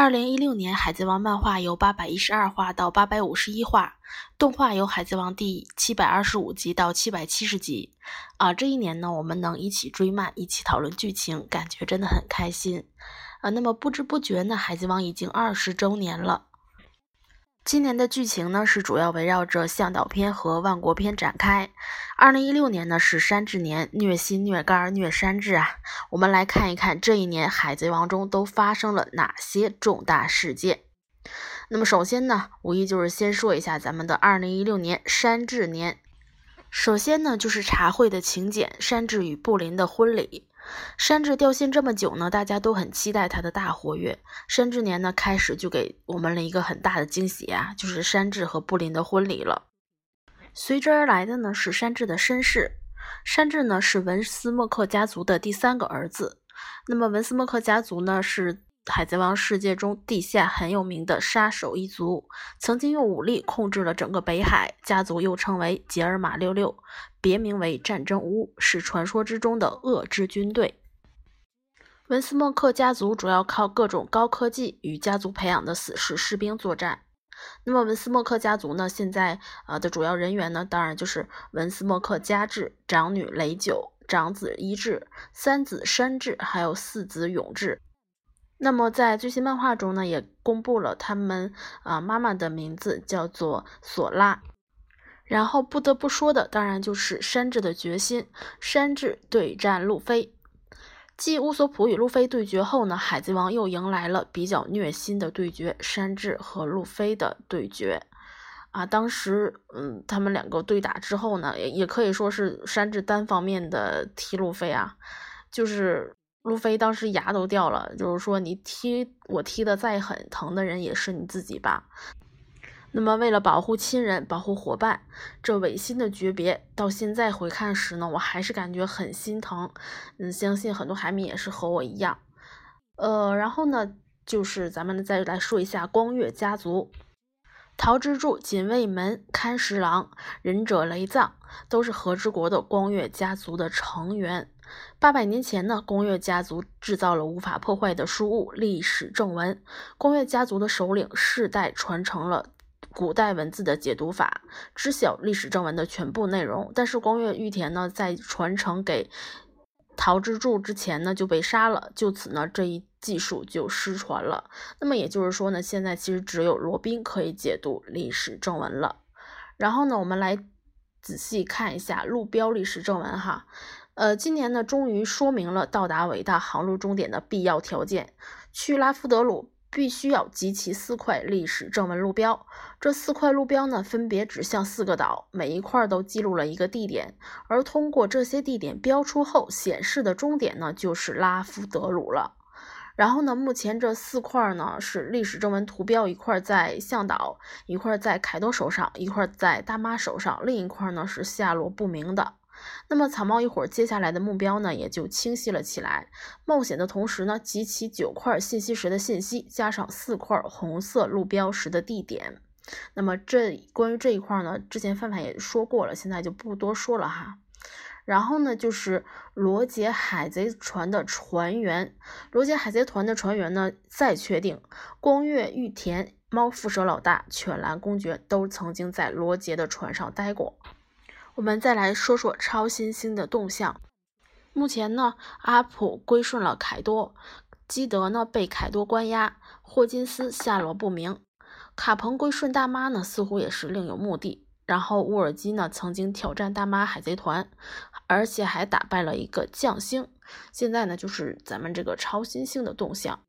二零一六年，《海贼王》漫画由八百一十二话到八百五十一话，动画由《海贼王》第七百二十五集到七百七十集。啊，这一年呢，我们能一起追漫，一起讨论剧情，感觉真的很开心。啊，那么不知不觉呢，《海贼王》已经二十周年了。今年的剧情呢，是主要围绕着向导篇和万国篇展开。二零一六年呢是山治年，虐心虐肝虐山治啊！我们来看一看这一年海贼王中都发生了哪些重大事件。那么首先呢，无疑就是先说一下咱们的二零一六年山治年。首先呢，就是茶会的请柬，山治与布林的婚礼。山治掉线这么久呢，大家都很期待他的大活跃。山治年呢，开始就给我们了一个很大的惊喜啊，就是山治和布林的婚礼了。随之而来的呢，是山治的身世。山治呢，是文斯莫克家族的第三个儿子。那么文斯莫克家族呢，是海贼王世界中地下很有名的杀手一族，曾经用武力控制了整个北海。家族又称为杰尔玛六六。别名为战争屋，是传说之中的恶之军队。文斯莫克家族主要靠各种高科技与家族培养的死士士兵作战。那么文斯莫克家族呢？现在啊的主要人员呢，当然就是文斯莫克家治、长女雷九、长子伊治、三子山治，还有四子永治。那么在最新漫画中呢，也公布了他们啊妈妈的名字叫做索拉。然后不得不说的，当然就是山治的决心。山治对战路飞，继乌索普与路飞对决后呢，海贼王又迎来了比较虐心的对决——山治和路飞的对决。啊，当时，嗯，他们两个对打之后呢，也也可以说是山治单方面的踢路飞啊，就是路飞当时牙都掉了，就是说你踢我踢的再狠，疼的人也是你自己吧。那么，为了保护亲人、保护伙伴，这违心的诀别，到现在回看时呢，我还是感觉很心疼。嗯，相信很多海迷也是和我一样。呃，然后呢，就是咱们再来说一下光月家族，桃之助、锦卫门、勘十郎、忍者雷藏，都是和之国的光月家族的成员。八百年前呢，光月家族制造了无法破坏的书物——历史正文。光月家族的首领世代传承了。古代文字的解读法，知晓历史正文的全部内容。但是光月玉田呢，在传承给陶之助之前呢，就被杀了。就此呢，这一技术就失传了。那么也就是说呢，现在其实只有罗宾可以解读历史正文了。然后呢，我们来仔细看一下路标历史正文哈。呃，今年呢，终于说明了到达伟大航路终点的必要条件，去拉夫德鲁。必须要集齐四块历史正文路标，这四块路标呢，分别指向四个岛，每一块都记录了一个地点，而通过这些地点标出后显示的终点呢，就是拉夫德鲁了。然后呢，目前这四块呢是历史正文图标，一块在向导，一块在凯多手上，一块在大妈手上，另一块呢是下落不明的。那么草帽一会儿接下来的目标呢，也就清晰了起来。冒险的同时呢，集齐九块信息石的信息，加上四块红色路标石的地点。那么这关于这一块呢，之前范范也说过了，现在就不多说了哈。然后呢，就是罗杰海贼船的船员，罗杰海贼团的船员呢，再确定光月玉田、猫腹蛇老大、犬蓝公爵都曾经在罗杰的船上待过。我们再来说说超新星的动向。目前呢，阿普归顺了凯多，基德呢被凯多关押，霍金斯下落不明，卡彭归顺大妈呢似乎也是另有目的。然后乌尔基呢曾经挑战大妈海贼团，而且还打败了一个将星。现在呢就是咱们这个超新星的动向。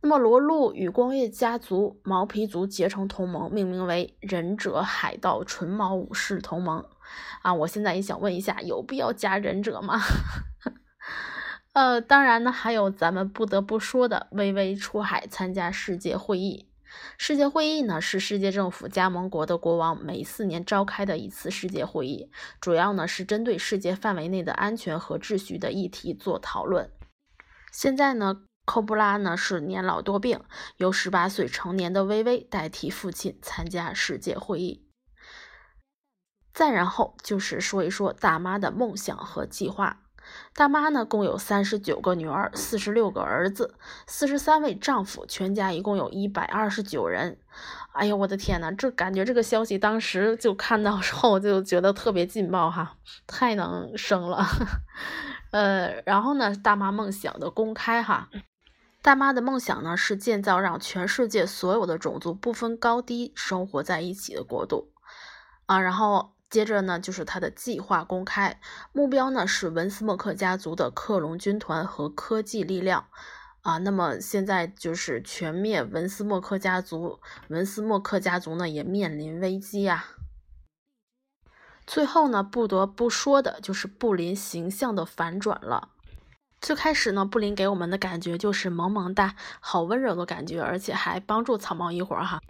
那么罗路与光月家族毛皮族结成同盟，命名为忍者海盗纯毛武士同盟。啊，我现在也想问一下，有必要加忍者吗？呃，当然呢，还有咱们不得不说的，微微出海参加世界会议。世界会议呢，是世界政府加盟国的国王每四年召开的一次世界会议，主要呢是针对世界范围内的安全和秩序的议题做讨论。现在呢，寇布拉呢是年老多病，由十八岁成年的微微代替父亲参加世界会议。再然后就是说一说大妈的梦想和计划。大妈呢，共有三十九个女儿，四十六个儿子，四十三位丈夫，全家一共有一百二十九人。哎呦，我的天呐，这感觉这个消息当时就看到之后就觉得特别劲爆哈，太能生了。呃，然后呢，大妈梦想的公开哈，大妈的梦想呢是建造让全世界所有的种族不分高低生活在一起的国度啊，然后。接着呢，就是他的计划公开目标呢，是文斯莫克家族的克隆军团和科技力量啊。那么现在就是全灭文斯莫克家族，文斯莫克家族呢也面临危机呀。最后呢，不得不说的就是布林形象的反转了。最开始呢，布林给我们的感觉就是萌萌哒，好温柔的感觉，而且还帮助草帽一会儿哈。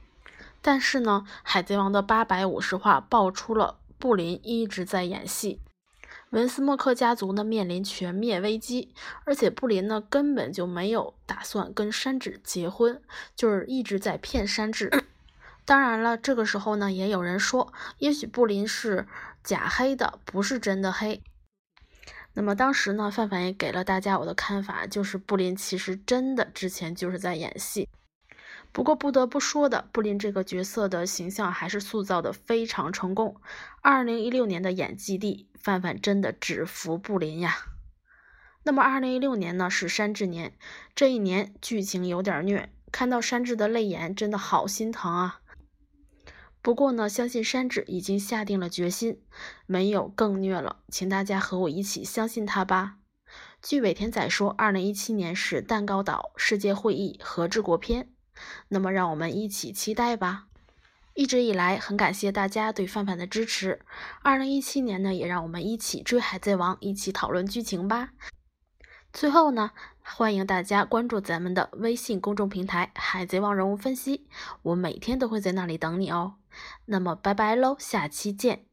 但是呢，海贼王的八百五十话爆出了。布林一直在演戏，文斯莫克家族呢面临全灭危机，而且布林呢根本就没有打算跟山治结婚，就是一直在骗山治。当然了，这个时候呢也有人说，也许布林是假黑的，不是真的黑。那么当时呢，范范也给了大家我的看法，就是布林其实真的之前就是在演戏。不过不得不说的，布林这个角色的形象还是塑造的非常成功。二零一六年的演技帝，范范真的只服布林呀。那么二零一六年呢，是山治年，这一年剧情有点虐，看到山治的泪眼，真的好心疼啊。不过呢，相信山治已经下定了决心，没有更虐了，请大家和我一起相信他吧。据尾田仔说，二零一七年是蛋糕岛世界会议和治国篇。那么，让我们一起期待吧。一直以来，很感谢大家对范范的支持。二零一七年呢，也让我们一起追《海贼王》，一起讨论剧情吧。最后呢，欢迎大家关注咱们的微信公众平台《海贼王人物分析》，我每天都会在那里等你哦。那么，拜拜喽，下期见。